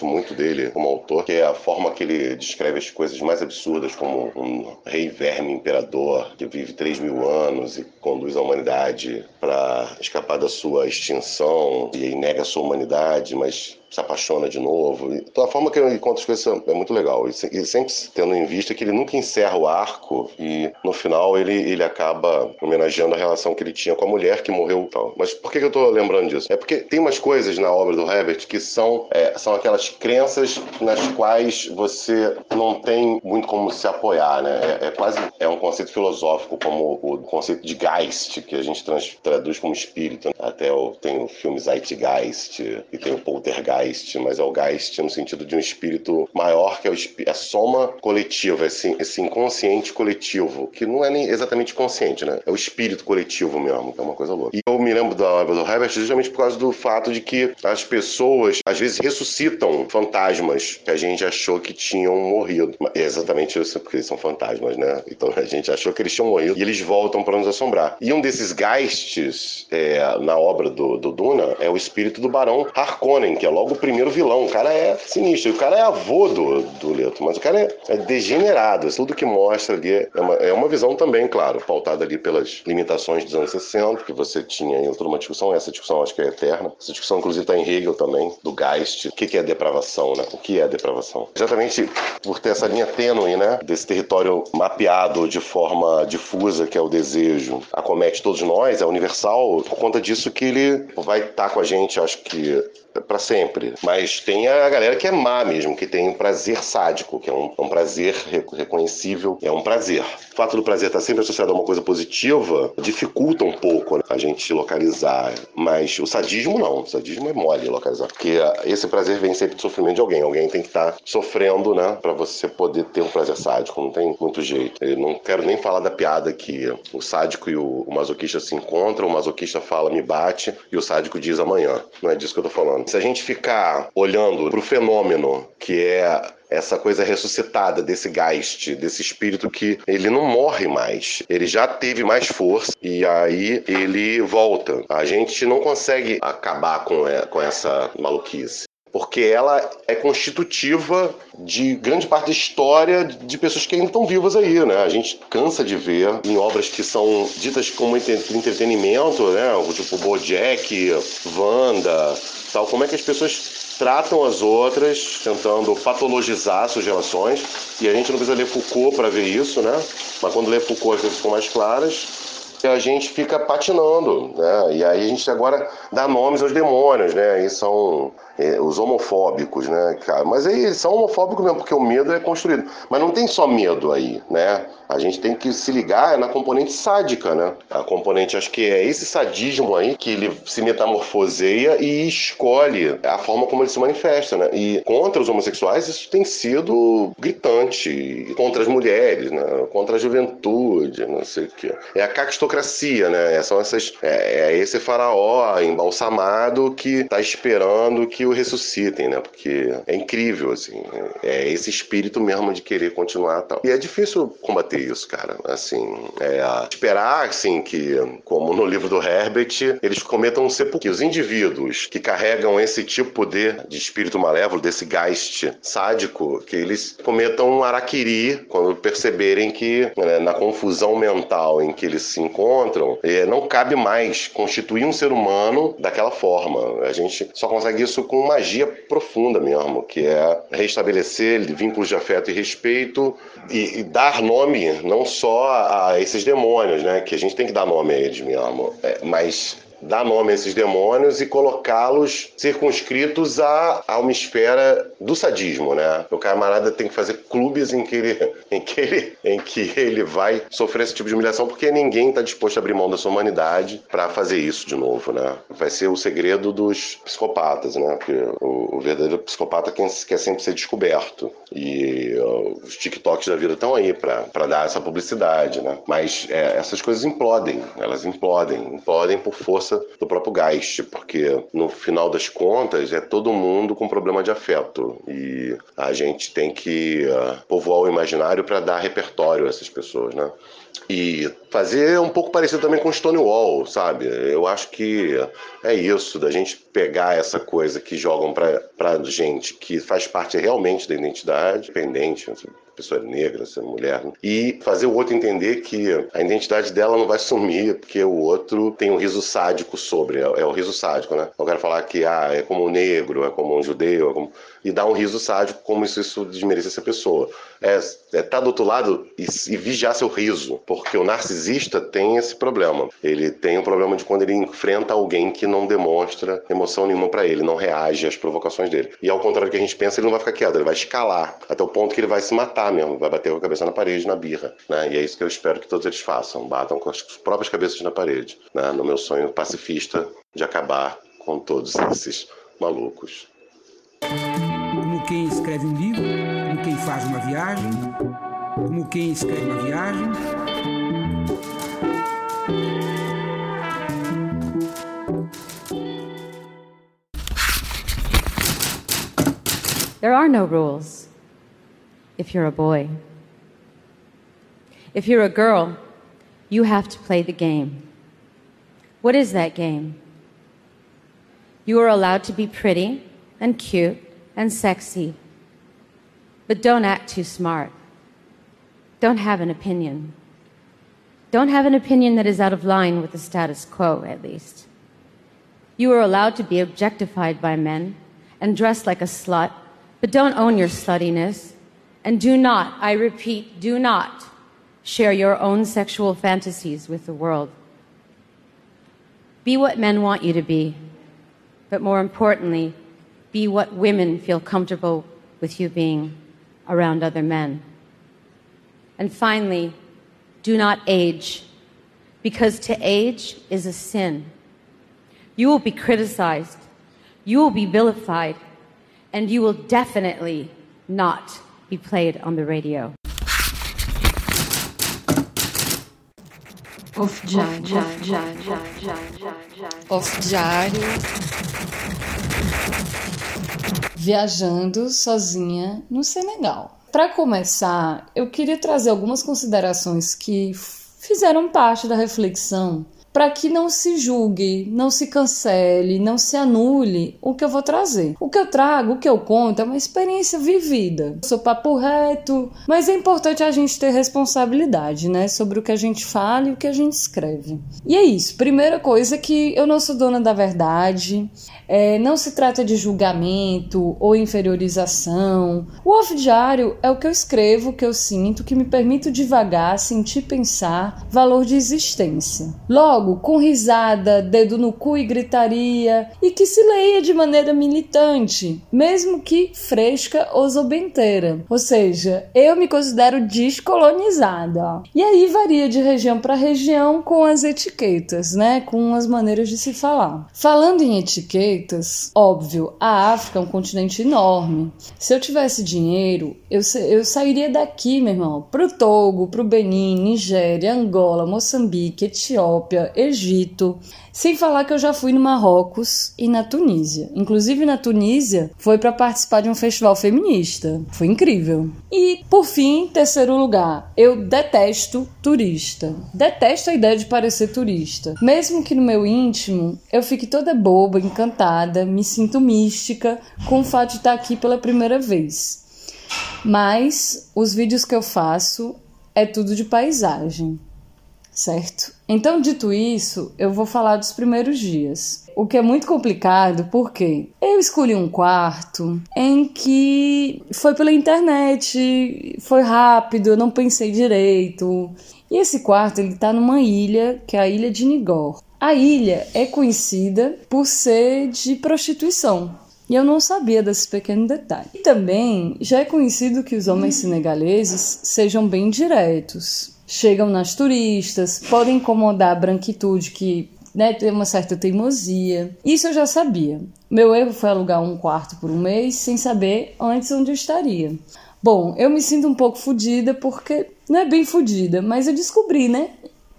Gosto muito dele como autor, que é a forma que ele descreve as coisas mais absurdas, como um rei verme imperador que vive 3 mil anos e conduz a humanidade para escapar da sua extinção e nega a sua humanidade, mas se apaixona de novo. E, a forma que ele conta as coisas é muito legal. E, sempre tendo em vista que ele nunca encerra o arco e no final ele, ele acaba homenageando a relação que ele tinha com a mulher que morreu e tal. Mas por que, que eu tô lembrando disso? É porque tem umas coisas na obra do Herbert que são, é, são aquelas crenças nas quais você não tem muito como se apoiar, né? É, é quase é um conceito filosófico como o conceito de Geist, que a gente trans, traduz como espírito. Até o, tem o filme Zeitgeist e tem o Poltergeist, mas é o Geist no sentido de um espírito maior que é, o, é a soma coletiva, esse, esse inconsciente coletivo, que não é nem exatamente consciente, né? É o espírito coletivo mesmo, que é uma coisa louca. E eu me lembro da obra do Herbert justamente por causa do fato de que as pessoas às vezes ressuscitam fantasmas que a gente achou que tinham morrido. É exatamente isso, porque eles são fantasmas, né? Então <laughs> a gente achou que eles tinham morrido e eles voltam para nos assombrar. E um desses Geists é, na obra do, do Duna é o espírito do Barão Harkonnen, que é logo o primeiro vilão. O cara é sinistro. O cara é avô do, do Leto, mas o cara é, é degenerado. Tudo que mostra ali é uma, é uma visão também, claro, pautada ali pelas limitações dos anos 60, que você tinha em outra uma discussão. Essa discussão acho que é eterna. Essa discussão, inclusive, está em Hegel também, do Geist. O que é depravação, né? O que é depravação? Exatamente por ter essa linha tênue, né? Desse território mapeado de forma difusa, que é o desejo, acomete todos nós, é universal, por conta disso que ele vai estar tá com a gente, acho que para sempre. Mas tem a galera que é má mesmo, que tem um prazer sádico, que é um, um prazer reconhecível, é um prazer. O fato do prazer estar sempre associado a uma coisa positiva dificulta um pouco né, a gente localizar. Mas o sadismo não, o sadismo é mole localizar, porque esse prazer vem sempre do sofrimento de alguém. Alguém tem que estar sofrendo, né, para você poder ter um prazer sádico. Não tem muito jeito. Eu não quero nem falar da piada que o sádico e o, o masoquista se encontram, o masoquista fala me bate e o sádico diz amanhã. Não é disso que eu tô falando. Se a gente ficar olhando para o fenômeno que é essa coisa ressuscitada desse Geist, desse espírito que ele não morre mais. Ele já teve mais força e aí ele volta. A gente não consegue acabar com, é, com essa maluquice porque ela é constitutiva de grande parte da história de pessoas que ainda estão vivas aí, né? A gente cansa de ver em obras que são ditas como entretenimento, né? Tipo Bojack, Wanda, tal, como é que as pessoas tratam as outras, tentando patologizar suas relações. E a gente não precisa ler Foucault para ver isso, né? Mas quando lê Foucault as coisas ficam mais claras a gente fica patinando, né? E aí a gente agora dá nomes aos demônios, né? Aí são é, os homofóbicos, né, cara? Mas aí eles são homofóbicos mesmo, porque o medo é construído. Mas não tem só medo aí, né? A gente tem que se ligar na componente sádica, né? A componente, acho que é esse sadismo aí que ele se metamorfoseia e escolhe a forma como ele se manifesta, né? E contra os homossexuais isso tem sido gritante, contra as mulheres, né? Contra a juventude, não sei o quê. É a caquistocracia, né? São essas, é, é esse faraó embalsamado que tá esperando que o ressuscitem, né? Porque é incrível, assim. É esse espírito mesmo de querer continuar tal. E é difícil combater isso, cara. Assim, é, esperar, assim, que, como no livro do Herbert, eles cometam um sepulcro. Que os indivíduos que carregam esse tipo de, de espírito malévolo, desse geist sádico, que eles cometam um araquiri quando perceberem que, né, na confusão mental em que eles se encontram, é, não cabe mais constituir um ser humano daquela forma. A gente só consegue isso com magia profunda mesmo, que é restabelecer vínculos de afeto e respeito e, e dar nome não só a esses demônios, né? Que a gente tem que dar nome a eles mesmo, é, mas dar nome a esses demônios e colocá-los circunscritos à, a uma esfera do sadismo, né? O camarada tem que fazer clubes em que ele, <laughs> em que ele, em que ele vai sofrer esse tipo de humilhação porque ninguém está disposto a abrir mão da sua humanidade para fazer isso de novo, né? Vai ser o segredo dos psicopatas, né? Porque o, o verdadeiro psicopata quer, quer sempre ser descoberto e os TikToks da vida estão aí para dar essa publicidade, né? Mas é, essas coisas implodem, elas implodem, implodem por força força do próprio Geist, porque no final das contas é todo mundo com problema de afeto e a gente tem que uh, povoar o imaginário para dar repertório a essas pessoas, né? E fazer um pouco parecido também com Stonewall, sabe? Eu acho que é isso, da gente pegar essa coisa que jogam pra gente, que faz parte realmente da identidade, independente, pessoa é negra, se é mulher, né? e fazer o outro entender que a identidade dela não vai sumir porque o outro tem um riso sádico sobre, é, é o riso sádico, né? Eu quero falar que ah, é como um negro, é como um judeu, é como... e dar um riso sádico como se isso desmerece essa pessoa. É é tá do outro lado e, e vigiar seu riso, porque o narcisista tem esse problema. Ele tem o um problema de quando ele enfrenta alguém que não demonstra emoção nenhuma para ele, não reage às provocações dele. E ao contrário do que a gente pensa, ele não vai ficar quieto, ele vai escalar até o ponto que ele vai se matar mesmo, vai bater com a cabeça na parede, na birra. Né? E é isso que eu espero que todos eles façam, batam com as próprias cabeças na parede, né? no meu sonho pacifista de acabar com todos esses malucos. Como quem escreve um livro, como quem faz uma viagem, como quem escreve uma viagem. There are no rules if you're a boy. If you're a girl, you have to play the game. What is that game? You are allowed to be pretty and cute and sexy, but don't act too smart. Don't have an opinion. Don't have an opinion that is out of line with the status quo, at least. You are allowed to be objectified by men and dress like a slut but don't own your sluttiness. And do not, I repeat, do not share your own sexual fantasies with the world. Be what men want you to be, but more importantly, be what women feel comfortable with you being around other men. And finally, do not age, because to age is a sin. You will be criticized, you will be vilified and you will definitely not be played on the radio. Off diário. Off diário. Viajando sozinha no Senegal. Para começar, eu queria trazer algumas considerações que fizeram parte da reflexão para que não se julgue, não se cancele, não se anule o que eu vou trazer. O que eu trago, o que eu conto é uma experiência vivida. Eu sou papo reto, mas é importante a gente ter responsabilidade, né, sobre o que a gente fala e o que a gente escreve. E é isso. Primeira coisa é que eu não sou dona da verdade. É, não se trata de julgamento ou inferiorização. O off diário é o que eu escrevo, o que eu sinto, que me permite devagar, sentir, pensar, valor de existência. Logo, com risada, dedo no cu e gritaria, e que se leia de maneira militante, mesmo que fresca ou zobenteira. Ou seja, eu me considero descolonizada. E aí varia de região para região com as etiquetas, né? Com as maneiras de se falar. Falando em etiqueta, Óbvio, a África é um continente enorme. Se eu tivesse dinheiro, eu, eu sairia daqui, meu irmão, pro Togo, pro Benin, Nigéria, Angola, Moçambique, Etiópia, Egito. Sem falar que eu já fui no Marrocos e na Tunísia. Inclusive na Tunísia foi para participar de um festival feminista. Foi incrível. E por fim, terceiro lugar, eu detesto turista. Detesto a ideia de parecer turista. Mesmo que no meu íntimo eu fique toda boba, encantada, me sinto mística com o fato de estar aqui pela primeira vez. Mas os vídeos que eu faço é tudo de paisagem certo? Então, dito isso, eu vou falar dos primeiros dias. O que é muito complicado porque eu escolhi um quarto em que foi pela internet, foi rápido, eu não pensei direito. E esse quarto ele tá numa ilha, que é a ilha de Nigor. A ilha é conhecida por ser de prostituição. E eu não sabia desse pequeno detalhe. E também já é conhecido que os homens senegaleses sejam bem diretos chegam nas turistas, podem incomodar a branquitude que né, tem uma certa teimosia. Isso eu já sabia. Meu erro foi alugar um quarto por um mês sem saber antes onde eu estaria. Bom, eu me sinto um pouco fodida porque não é bem fodida, mas eu descobri, né,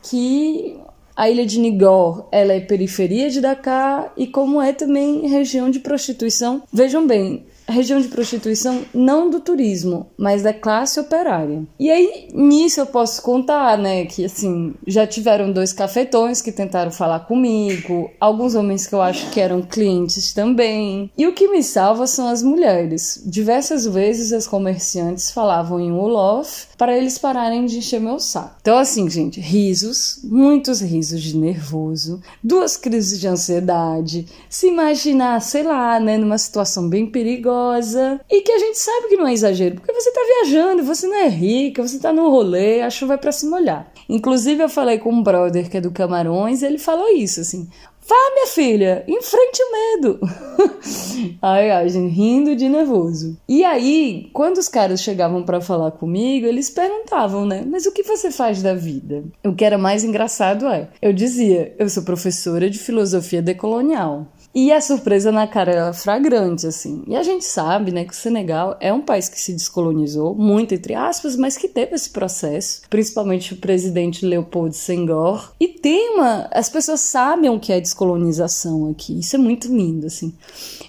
que a ilha de Nigor, ela é periferia de Dakar e como é também região de prostituição. Vejam bem, região de prostituição não do turismo, mas da classe operária. E aí nisso eu posso contar, né, que assim, já tiveram dois cafetões que tentaram falar comigo, alguns homens que eu acho que eram clientes também. E o que me salva são as mulheres. Diversas vezes as comerciantes falavam em Wolof para eles pararem de encher meu saco. Então assim, gente, risos, muitos risos de nervoso, duas crises de ansiedade, se imaginar, sei lá, né, numa situação bem perigosa e que a gente sabe que não é exagero, porque você tá viajando, você não é rica, você tá no rolê, a chuva é pra se molhar. Inclusive eu falei com um brother que é do Camarões, ele falou isso assim: Vá, minha filha, enfrente o medo. <laughs> ai, ai, gente, rindo de nervoso. E aí, quando os caras chegavam para falar comigo, eles perguntavam, né? Mas o que você faz da vida? O que era mais engraçado é, eu dizia, eu sou professora de filosofia decolonial. E a surpresa na cara era flagrante, assim. E a gente sabe, né, que o Senegal é um país que se descolonizou, muito entre aspas, mas que teve esse processo, principalmente o presidente Leopoldo Senghor. E tem uma. As pessoas sabem o que é descolonização aqui. Isso é muito lindo, assim.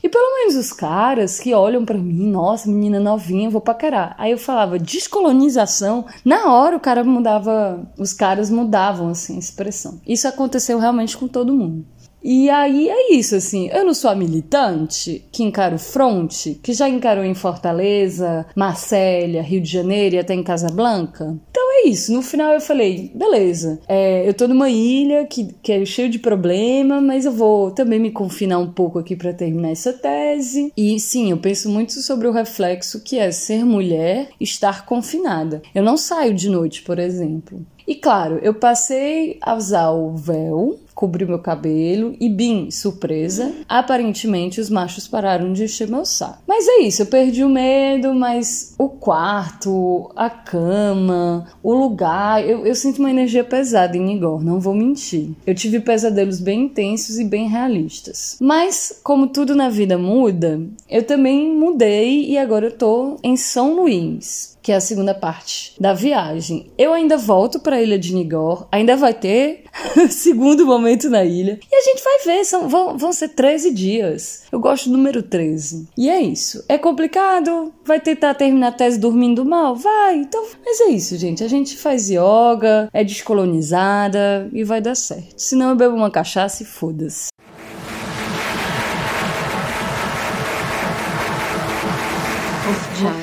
E pelo menos os caras que olham para mim, nossa, menina novinha, vou paquerar. Aí eu falava descolonização, na hora o cara mudava, os caras mudavam, assim, a expressão. Isso aconteceu realmente com todo mundo. E aí é isso, assim. Eu não sou a militante que encara o fronte, que já encarou em Fortaleza, Marsella, Rio de Janeiro e até em Casablanca. Então é isso. No final eu falei, beleza, é, eu tô numa ilha que, que é cheio de problema, mas eu vou também me confinar um pouco aqui para terminar essa tese. E sim, eu penso muito sobre o reflexo que é ser mulher, estar confinada. Eu não saio de noite, por exemplo. E claro, eu passei a usar o véu cobri meu cabelo e, bim, surpresa, aparentemente os machos pararam de encher meu saco. Mas é isso, eu perdi o medo, mas o quarto, a cama, o lugar, eu, eu sinto uma energia pesada em Igor, não vou mentir. Eu tive pesadelos bem intensos e bem realistas. Mas, como tudo na vida muda, eu também mudei e agora eu tô em São Luís que é a segunda parte da viagem. Eu ainda volto para a ilha de Nigor, ainda vai ter <laughs> segundo momento na ilha. E a gente vai ver, são, vão, vão ser 13 dias. Eu gosto do número 13. E é isso. É complicado? Vai tentar terminar a tese dormindo mal? Vai. Então, mas é isso, gente. A gente faz yoga, é descolonizada e vai dar certo. Se não, eu bebo uma cachaça e foda-se.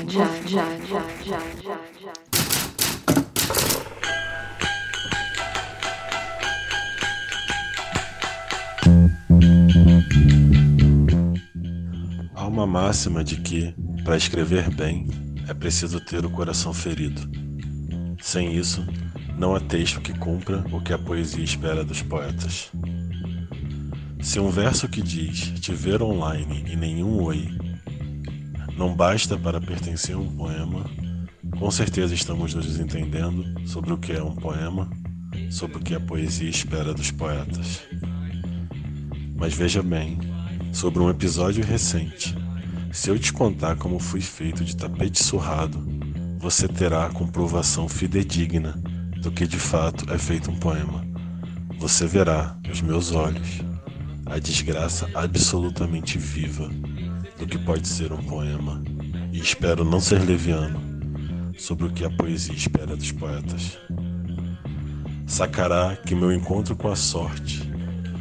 Já, já, já, já, já, já. Há uma máxima de que, para escrever bem, é preciso ter o coração ferido. Sem isso, não há texto que cumpra o que a poesia espera dos poetas. Se um verso que diz te ver online e nenhum oi não basta para pertencer a um poema. Com certeza estamos nos entendendo sobre o que é um poema, sobre o que a poesia espera dos poetas. Mas veja bem, sobre um episódio recente. Se eu te contar como fui feito de tapete surrado, você terá a comprovação fidedigna do que de fato é feito um poema. Você verá, nos meus olhos, a desgraça absolutamente viva do que pode ser um poema, e espero não ser leviano sobre o que a poesia espera dos poetas. Sacará que meu encontro com a sorte,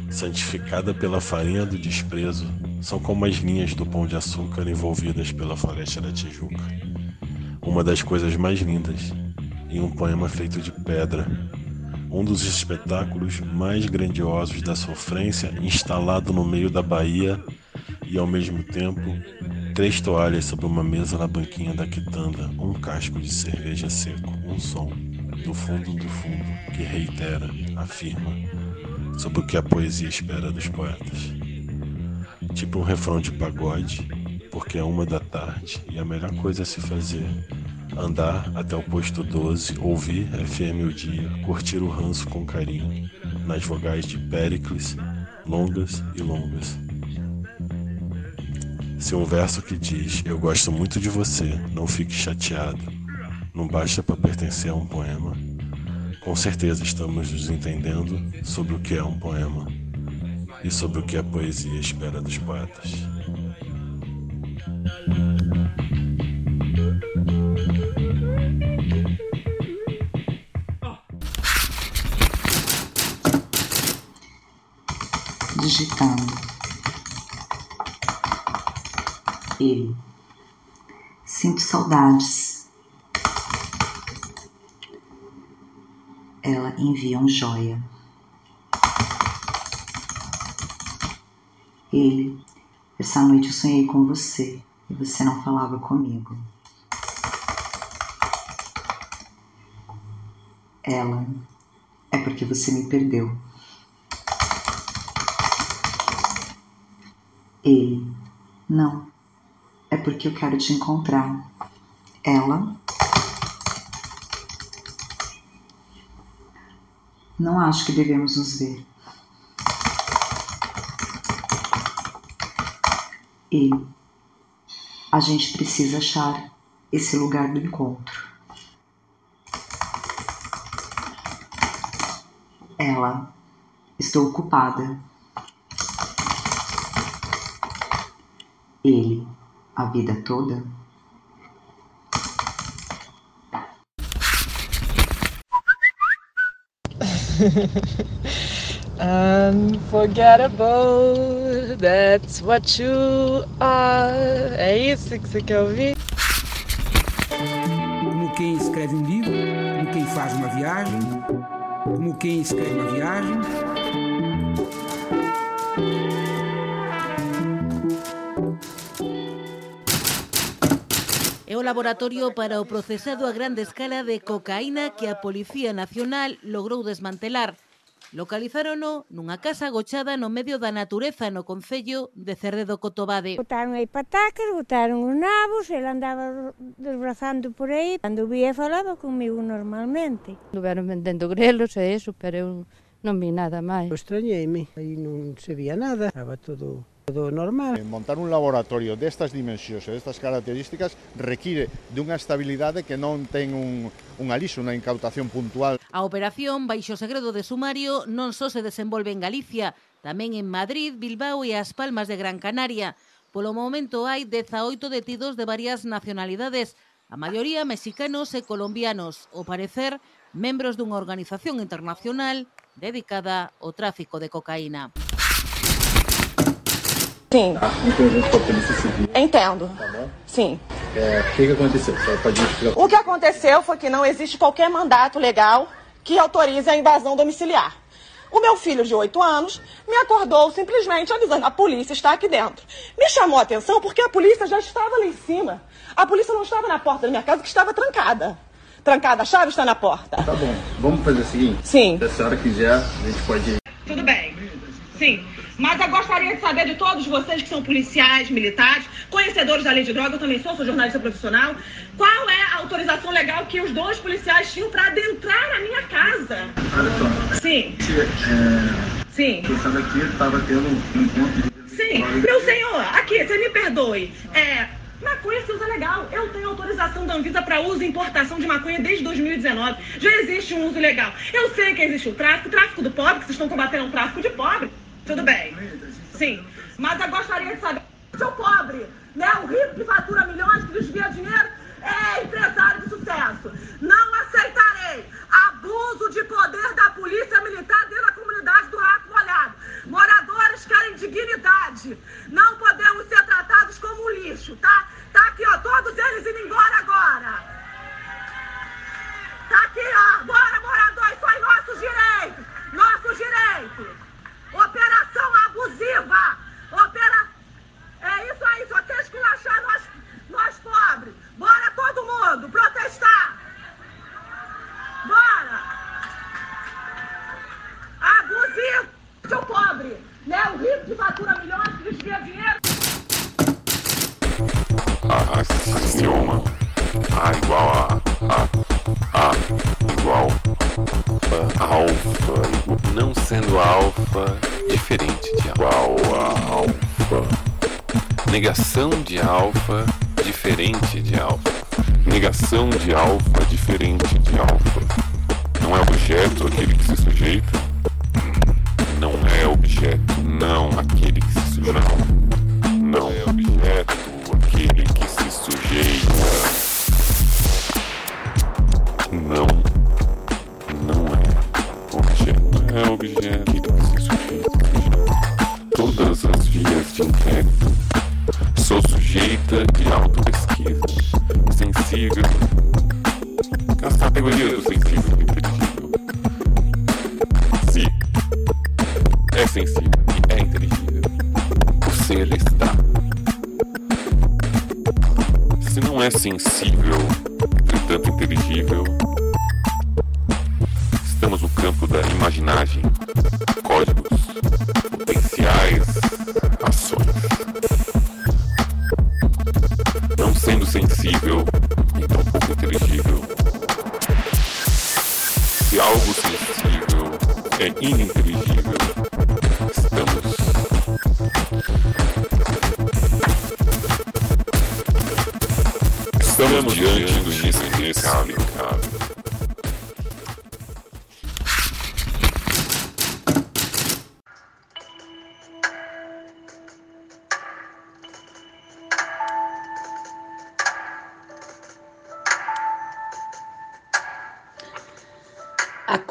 santificada pela farinha do desprezo, são como as linhas do pão de açúcar envolvidas pela floresta da Tijuca. Uma das coisas mais lindas em um poema feito de pedra, um dos espetáculos mais grandiosos da sofrência instalado no meio da Bahia e ao mesmo tempo três toalhas sobre uma mesa na banquinha da quitanda, um casco de cerveja seco, um som do fundo do fundo que reitera, afirma sobre o que a poesia espera dos poetas. Tipo um refrão de pagode, porque é uma da tarde e a melhor coisa a se fazer andar até o posto 12, ouvir FM o dia, curtir o ranço com carinho, nas vogais de Péricles, longas e longas se é um verso que diz: Eu gosto muito de você, não fique chateado. Não basta para pertencer a um poema. Com certeza estamos nos entendendo sobre o que é um poema e sobre o que a poesia espera dos poetas. Digitando Ele. Sinto saudades. Ela envia um joia. Ele. Essa noite eu sonhei com você e você não falava comigo. Ela. É porque você me perdeu. Ele. Não. É porque eu quero te encontrar. Ela. Não acho que devemos nos ver. Ele. A gente precisa achar esse lugar do encontro. Ela. Estou ocupada. Ele. A vida toda? <laughs> Unforgettable, that's what you are. É isso que você quer ouvir? Como quem escreve um livro, como quem faz uma viagem, como quem escreve uma viagem. laboratorio para o procesado a grande escala de cocaína que a Policía Nacional logrou desmantelar. Localizárono nunha casa agochada no medio da natureza no Concello de Cerredo Cotobade. Botaron aí patacas, botaron os nabos, ele andaba desbrazando por aí. Cando vía falaba comigo normalmente. Estiveron vendendo grelos e eso, pero eu non vi nada máis. Extrañeime, aí non se vía nada, estaba todo do normal. Eh, montar un laboratorio destas dimensións e destas características require dunha estabilidade que non ten un, un alixo, unha incautación puntual. A operación, baixo segredo de sumario, non só se desenvolve en Galicia, tamén en Madrid, Bilbao e as Palmas de Gran Canaria. Polo momento hai 18 detidos de varias nacionalidades, a maioría mexicanos e colombianos, o parecer membros dunha organización internacional dedicada ao tráfico de cocaína. Sim. Tá? Polícia Civil. Entendo. Tá bom? Sim. É, o que, que aconteceu? Pode explicar. O que aconteceu foi que não existe qualquer mandato legal que autorize a invasão domiciliar. O meu filho de 8 anos me acordou simplesmente avisando: a polícia está aqui dentro. Me chamou a atenção porque a polícia já estava lá em cima. A polícia não estava na porta da minha casa, que estava trancada. Trancada, a chave está na porta. Tá bom. Vamos fazer o seguinte? Sim. Se a senhora quiser, a gente pode. Tudo bem. Sim. Mas eu gostaria de saber de todos vocês que são policiais, militares, conhecedores da lei de droga, eu também sou, sou jornalista profissional, qual é a autorização legal que os dois policiais tinham para adentrar a minha casa? Olha só. Sim. É, Sim. Você daqui estava tendo um encontro de. Sim. Meu senhor, aqui, você me perdoe. É. Maconha se usa legal. Eu tenho autorização da Anvisa para uso e importação de maconha desde 2019. Já existe um uso legal. Eu sei que existe o tráfico, o tráfico do pobre, que vocês estão combatendo o tráfico de pobre. Tudo bem. Sim. Mas eu gostaria de saber, seu pobre, né? O rico que fatura milhões, que desvia dinheiro, é empresário de sucesso. Não aceitarei abuso de poder da polícia militar dentro da comunidade do Rato Molhado. Moradores querem dignidade. Não podemos ser tratados como lixo, tá? Tá aqui, ó, todos eles indo embora agora. Tá aqui, ó. Bora, moradores, são nossos direitos. Nossos direitos. Operação abusiva. Opera... É isso aí, só quer esculachar nós, nós pobres. Bora todo mundo protestar. Bora. Abusivo, seu pobre. Né? O rico que fatura milhões, que desvia dinheiro. axioma A igual a A, A igual a alfa, não sendo alfa diferente de igual a alfa. Negação de alfa diferente de alfa. Negação de alfa diferente de alfa. Não é objeto aquele que se sujeita? Não é objeto, não aquele que se sujeita. Não é objeto aquele que se sujeita.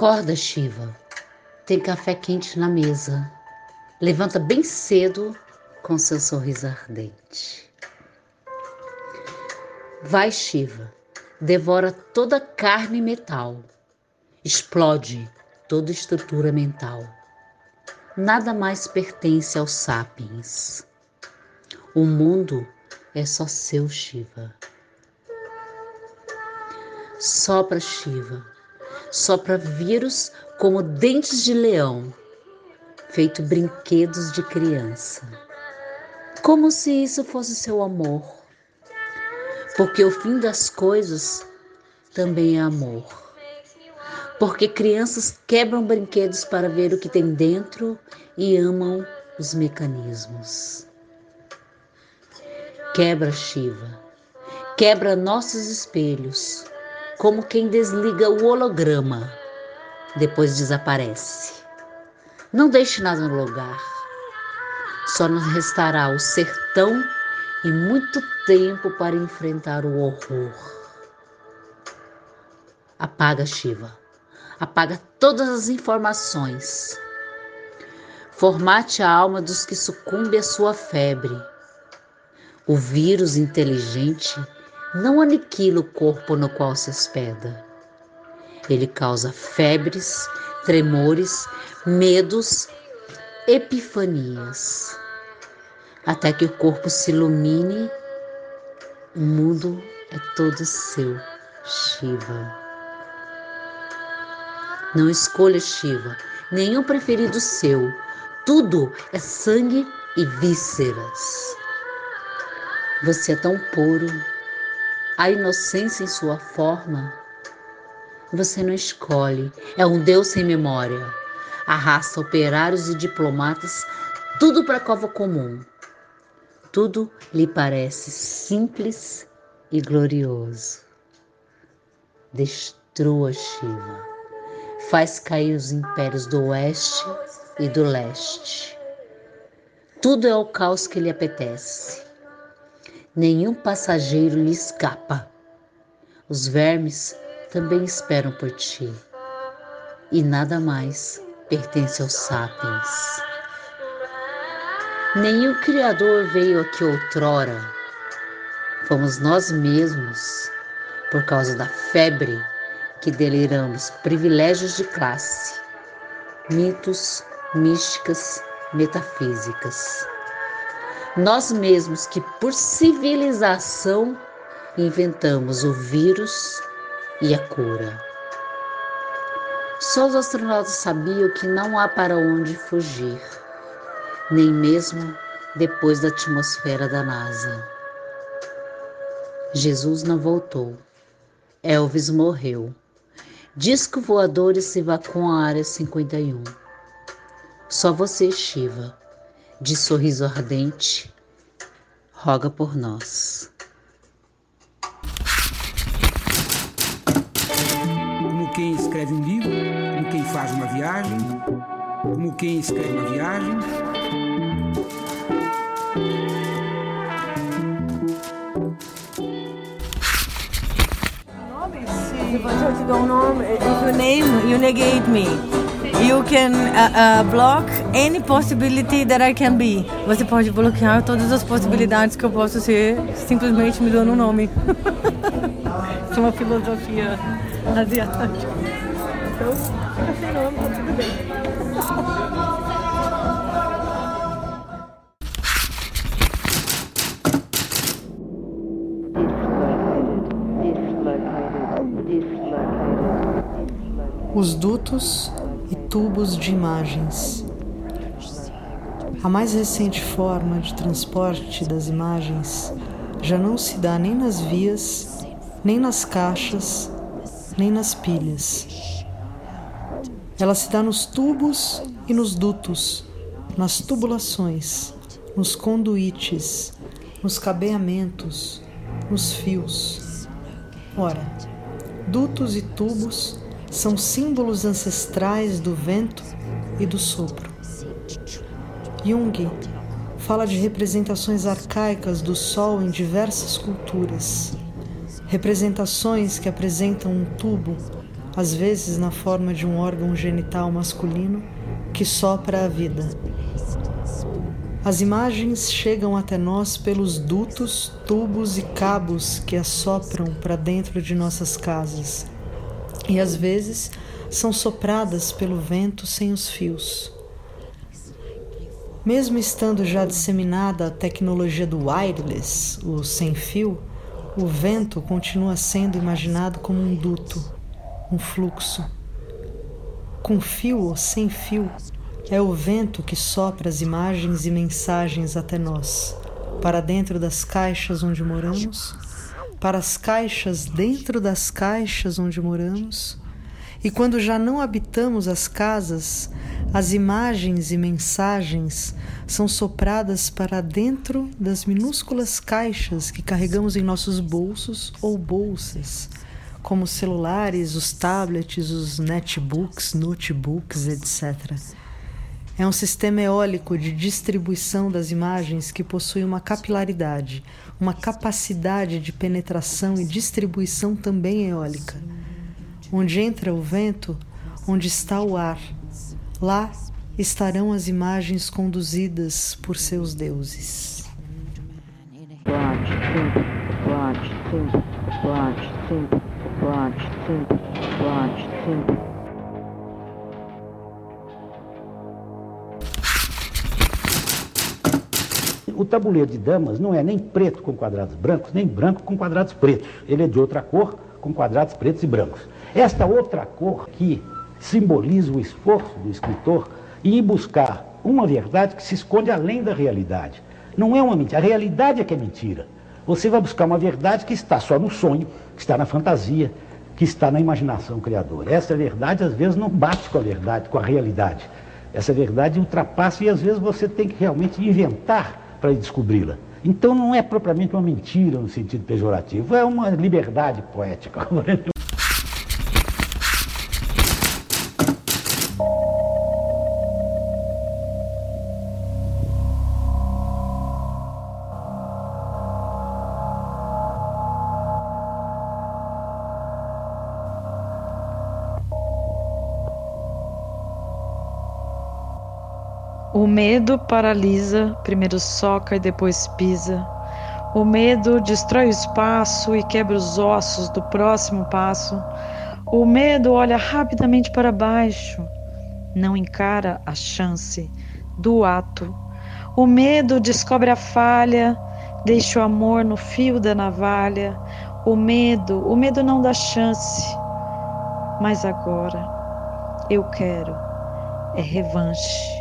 Acorda, Shiva. Tem café quente na mesa. Levanta bem cedo com seu sorriso ardente. Vai, Shiva. Devora toda carne e metal. Explode toda estrutura mental. Nada mais pertence aos sapiens. O mundo é só seu, Shiva. Sopra, Shiva sopra vírus como dentes de leão, feito brinquedos de criança. Como se isso fosse seu amor. Porque o fim das coisas também é amor. Porque crianças quebram brinquedos para ver o que tem dentro e amam os mecanismos. Quebra, Shiva. Quebra nossos espelhos como quem desliga o holograma, depois desaparece. Não deixe nada no lugar. Só nos restará o sertão e muito tempo para enfrentar o horror. Apaga, Shiva. Apaga todas as informações. Formate a alma dos que sucumbem à sua febre. O vírus inteligente não aniquila o corpo no qual se hospeda. Ele causa febres, tremores, medos, epifanias, até que o corpo se ilumine, o mundo é todo seu, Shiva. Não escolha Shiva, nenhum preferido seu, tudo é sangue e vísceras. Você é tão puro, a inocência em sua forma, você não escolhe, é um Deus sem memória. Arrasta operários e diplomatas, tudo para a cova comum. Tudo lhe parece simples e glorioso. Destrua Shiva. Faz cair os impérios do oeste e do leste. Tudo é o caos que lhe apetece nenhum passageiro lhe escapa. Os vermes também esperam por ti, e nada mais pertence aos sapiens. Nenhum Criador veio aqui outrora. Fomos nós mesmos, por causa da febre que deliramos privilégios de classe, mitos, místicas, metafísicas nós mesmos que por civilização inventamos o vírus e a cura. Só os astronautas sabiam que não há para onde fugir, nem mesmo depois da atmosfera da NASA. Jesus não voltou. Elvis morreu. Disco voadores se evacuam a área 51. Só você, Shiva de sorriso ardente, roga por nós. Como quem escreve um livro, como quem faz uma viagem, como quem escreve uma viagem. Se você te dou um nome, if you name, you negate me. You can uh, uh, block any possibility that I can be. Você pode bloquear todas as possibilidades que eu posso ser, simplesmente me dando um nome. <laughs> Isso é uma filosofia asiática. Então, fica sem nome, tá tudo bem. Os dutos tubos de imagens. A mais recente forma de transporte das imagens já não se dá nem nas vias, nem nas caixas, nem nas pilhas. Ela se dá nos tubos e nos dutos, nas tubulações, nos conduítes, nos cabeamentos, nos fios. Ora, dutos e tubos são símbolos ancestrais do vento e do sopro. Jung fala de representações arcaicas do sol em diversas culturas. Representações que apresentam um tubo, às vezes na forma de um órgão genital masculino, que sopra a vida. As imagens chegam até nós pelos dutos, tubos e cabos que assopram para dentro de nossas casas e às vezes são sopradas pelo vento sem os fios. Mesmo estando já disseminada a tecnologia do wireless, o sem fio, o vento continua sendo imaginado como um duto, um fluxo. Com fio ou sem fio, é o vento que sopra as imagens e mensagens até nós, para dentro das caixas onde moramos para as caixas dentro das caixas onde moramos, e quando já não habitamos as casas, as imagens e mensagens são sopradas para dentro das minúsculas caixas que carregamos em nossos bolsos ou bolsas, como os celulares, os tablets, os netbooks, notebooks, etc. É um sistema eólico de distribuição das imagens que possui uma capilaridade, uma capacidade de penetração e distribuição também eólica. Onde entra o vento, onde está o ar, lá estarão as imagens conduzidas por seus deuses. O tabuleiro de damas não é nem preto com quadrados brancos, nem branco com quadrados pretos. Ele é de outra cor, com quadrados pretos e brancos. Esta outra cor que simboliza o esforço do escritor em buscar uma verdade que se esconde além da realidade. Não é uma mentira, a realidade é que é mentira. Você vai buscar uma verdade que está só no sonho, que está na fantasia, que está na imaginação criadora. Essa verdade às vezes não bate com a verdade, com a realidade. Essa verdade ultrapassa e às vezes você tem que realmente inventar para descobri-la. Então não é propriamente uma mentira no sentido pejorativo, é uma liberdade poética. <laughs> medo paralisa, primeiro soca e depois pisa. O medo destrói o espaço e quebra os ossos do próximo passo. O medo olha rapidamente para baixo, não encara a chance do ato. O medo descobre a falha, deixa o amor no fio da navalha. O medo, o medo não dá chance. Mas agora eu quero é revanche.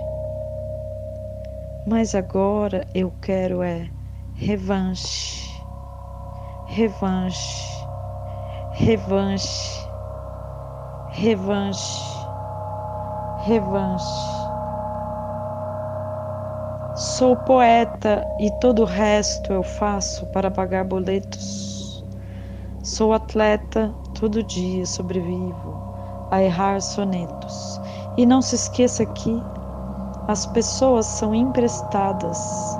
Mas agora eu quero é revanche, revanche, revanche, revanche, revanche. Sou poeta e todo o resto eu faço para pagar boletos. Sou atleta, todo dia sobrevivo a errar sonetos. E não se esqueça que as pessoas são emprestadas,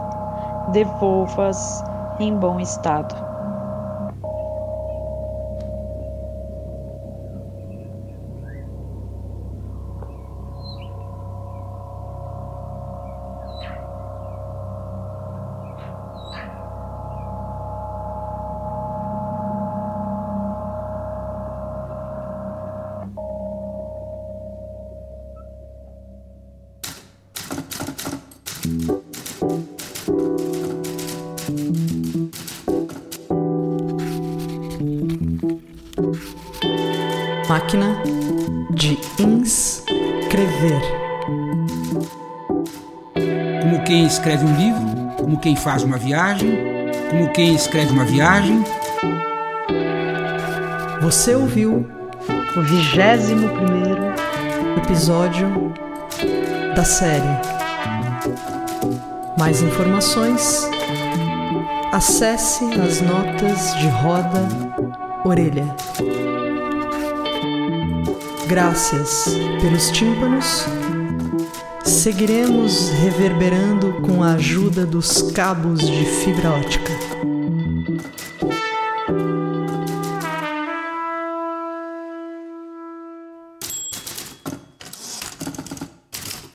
devolva-as em bom estado. Faz uma viagem, como quem escreve uma viagem. Você ouviu o vigésimo primeiro episódio da série. Mais informações? Acesse as notas de roda orelha. Graças pelos tímpanos. Seguiremos reverberando com a ajuda dos cabos de fibra ótica.